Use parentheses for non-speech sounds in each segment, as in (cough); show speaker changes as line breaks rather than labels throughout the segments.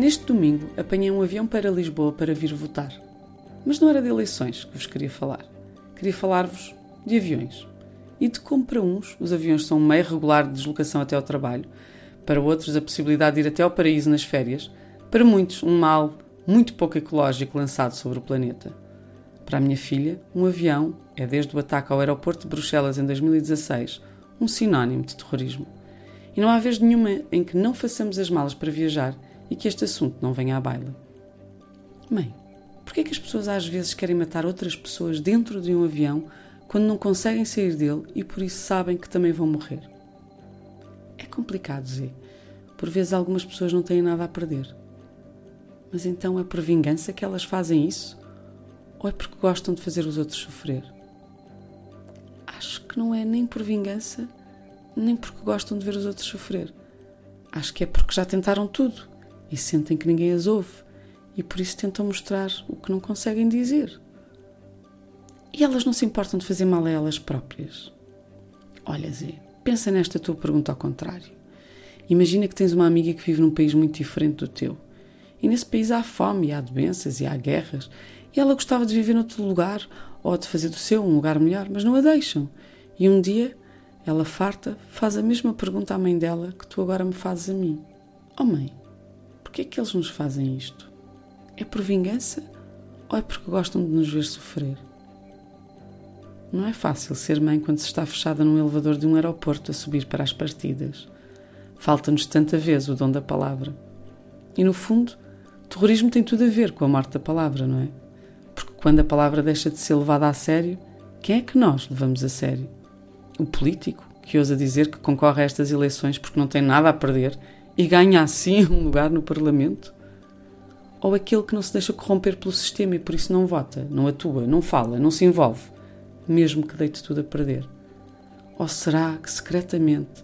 Neste domingo apanhei um avião para Lisboa para vir votar. Mas não era de eleições que vos queria falar. Queria falar-vos de aviões. E de como para uns os aviões são um meio regular de deslocação até ao trabalho, para outros a possibilidade de ir até ao paraíso nas férias, para muitos um mal muito pouco ecológico lançado sobre o planeta. Para a minha filha, um avião é, desde o ataque ao aeroporto de Bruxelas em 2016, um sinónimo de terrorismo. E não há vez nenhuma em que não façamos as malas para viajar e que este assunto não venha à baila. Mãe, porquê é que as pessoas às vezes querem matar outras pessoas dentro de um avião quando não conseguem sair dele e por isso sabem que também vão morrer? É complicado, Zé. Por vezes algumas pessoas não têm nada a perder. Mas então é por vingança que elas fazem isso? Ou é porque gostam de fazer os outros sofrer? Acho que não é nem por vingança, nem porque gostam de ver os outros sofrer. Acho que é porque já tentaram tudo e sentem que ninguém as ouve e por isso tentam mostrar o que não conseguem dizer. E elas não se importam de fazer mal a elas próprias. Olha, Zé, pensa nesta tua pergunta ao contrário. Imagina que tens uma amiga que vive num país muito diferente do teu. E nesse país há fome, há doenças e há guerras. E ela gostava de viver noutro lugar ou de fazer do seu um lugar melhor, mas não a deixam. E um dia ela farta faz a mesma pergunta à mãe dela que tu agora me fazes a mim. Oh mãe, Porquê é que eles nos fazem isto? É por vingança ou é porque gostam de nos ver sofrer? Não é fácil ser mãe quando se está fechada num elevador de um aeroporto a subir para as partidas. Falta-nos tanta vez o dom da palavra. E no fundo, terrorismo tem tudo a ver com a morte da palavra, não é? Porque quando a palavra deixa de ser levada a sério, quem é que nós levamos a sério? O político, que ousa dizer que concorre a estas eleições porque não tem nada a perder e ganha assim (laughs) um lugar no Parlamento? Ou aquele que não se deixa corromper pelo sistema e por isso não vota, não atua, não fala, não se envolve, mesmo que deite tudo a perder? Ou será que secretamente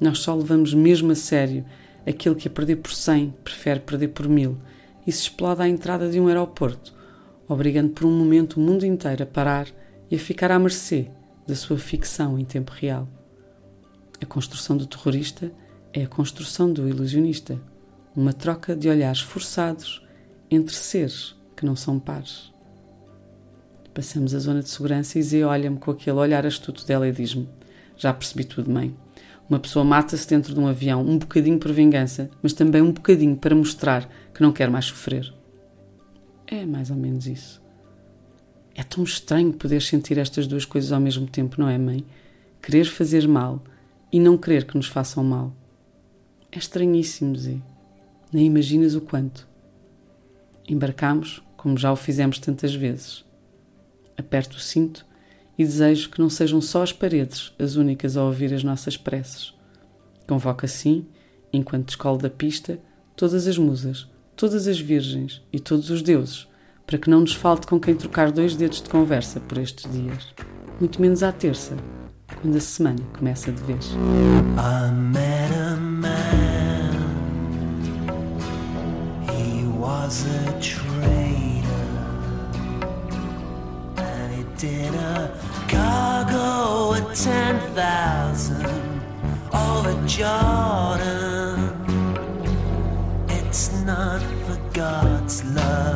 nós só levamos mesmo a sério aquele que a perder por cem prefere perder por mil e se explode à entrada de um aeroporto, obrigando por um momento o mundo inteiro a parar e a ficar à mercê da sua ficção em tempo real? A construção do terrorista é a construção do ilusionista, uma troca de olhares forçados entre seres que não são pares. Passamos a zona de segurança e Zé olha-me com aquele olhar astuto dela e diz-me: Já percebi tudo, mãe. Uma pessoa mata-se dentro de um avião, um bocadinho por vingança, mas também um bocadinho para mostrar que não quer mais sofrer. É mais ou menos isso. É tão estranho poder sentir estas duas coisas ao mesmo tempo, não é, mãe? Querer fazer mal e não querer que nos façam mal. É estranhíssimo, Zé. Nem imaginas o quanto. Embarcamos, como já o fizemos tantas vezes. Aperto o cinto e desejo que não sejam só as paredes as únicas a ouvir as nossas preces. Convoco assim, enquanto descolo da pista, todas as musas, todas as virgens e todos os deuses, para que não nos falte com quem trocar dois dedos de conversa por estes dias. Muito menos à terça, quando a semana começa de vez. Was a traitor and he did a cargo at 10,000 over Jordan. It's not for God's love,